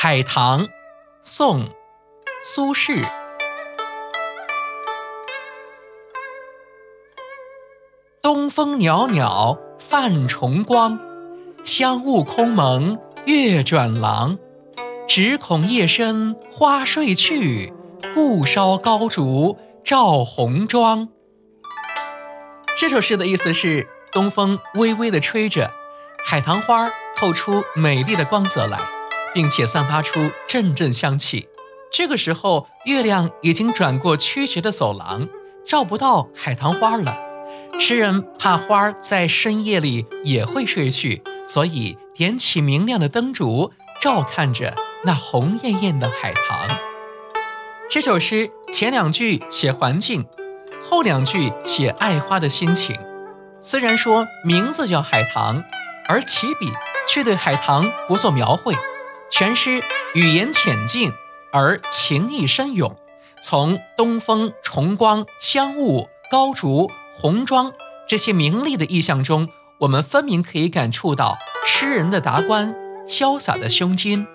海棠，宋·苏轼。东风袅袅泛崇光，香雾空蒙月转廊。只恐夜深花睡去，故烧高烛照红妆。这首诗的意思是，东风微微地吹着，海棠花透出美丽的光泽来，并且散发出阵阵香气。这个时候，月亮已经转过曲折的走廊，照不到海棠花了。诗人怕花儿在深夜里也会睡去，所以点起明亮的灯烛，照看着那红艳艳的海棠。这首诗前两句写环境。后两句写爱花的心情，虽然说名字叫海棠，而起笔却对海棠不做描绘。全诗语言浅近而情意深涌，从东风、重光、香雾、高竹、红妆这些明丽的意象中，我们分明可以感触到诗人的达观、潇洒的胸襟。